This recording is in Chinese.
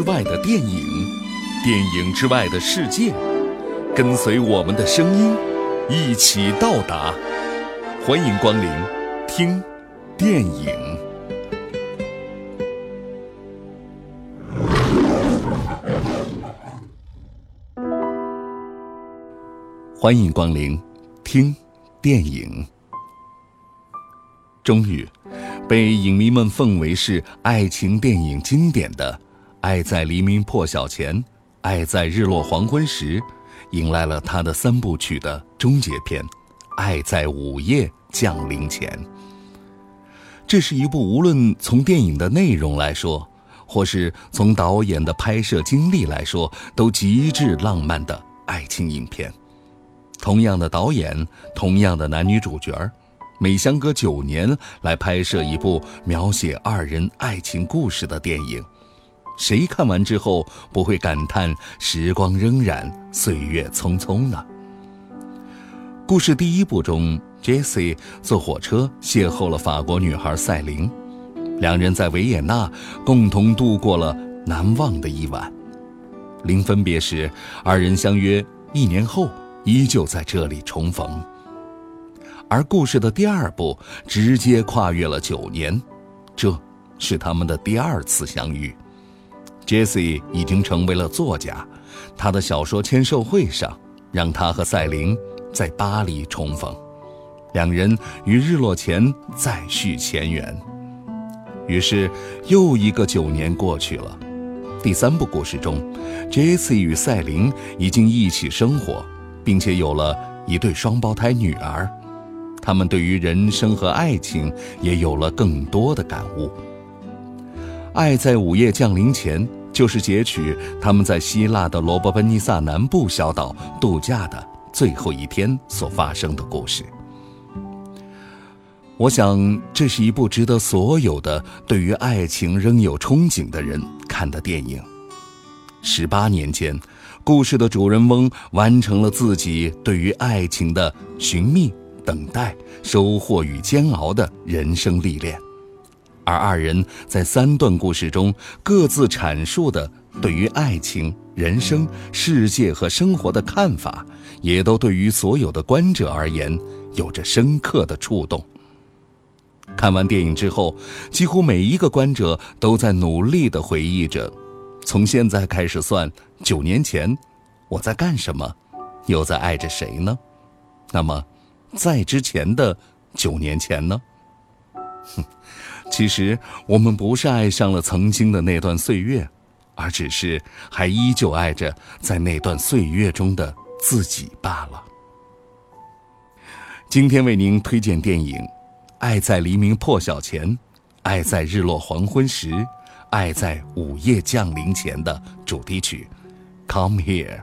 之外的电影，电影之外的世界，跟随我们的声音，一起到达。欢迎光临，听电影。欢迎光临，听电影。终于，被影迷们奉为是爱情电影经典的《爱在黎明破晓前》《爱在日落黄昏时》，迎来了他的三部曲的终结篇《爱在午夜降临前》。这是一部无论从电影的内容来说，或是从导演的拍摄经历来说，都极致浪漫的爱情影片。同样的导演，同样的男女主角儿，每相隔九年来拍摄一部描写二人爱情故事的电影，谁看完之后不会感叹时光荏苒，岁月匆匆呢？故事第一部中，Jesse 坐火车邂逅了法国女孩赛琳，两人在维也纳共同度过了难忘的一晚。临分别时，二人相约一年后。依旧在这里重逢，而故事的第二部直接跨越了九年，这是他们的第二次相遇。Jesse 已经成为了作家，他的小说签售会上让他和赛琳在巴黎重逢，两人于日落前再续前缘。于是又一个九年过去了，第三部故事中，Jesse 与赛琳已经一起生活。并且有了一对双胞胎女儿，他们对于人生和爱情也有了更多的感悟。爱在午夜降临前，就是截取他们在希腊的罗伯奔尼撒南部小岛度假的最后一天所发生的故事。我想，这是一部值得所有的对于爱情仍有憧憬的人看的电影。十八年间。故事的主人翁完成了自己对于爱情的寻觅、等待、收获与煎熬的人生历练，而二人在三段故事中各自阐述的对于爱情、人生、世界和生活的看法，也都对于所有的观者而言有着深刻的触动。看完电影之后，几乎每一个观者都在努力地回忆着。从现在开始算，九年前，我在干什么，又在爱着谁呢？那么，在之前的九年前呢？哼，其实我们不是爱上了曾经的那段岁月，而只是还依旧爱着在那段岁月中的自己罢了。今天为您推荐电影《爱在黎明破晓前》，《爱在日落黄昏时》。爱在午夜降临前的主题曲，Come Here。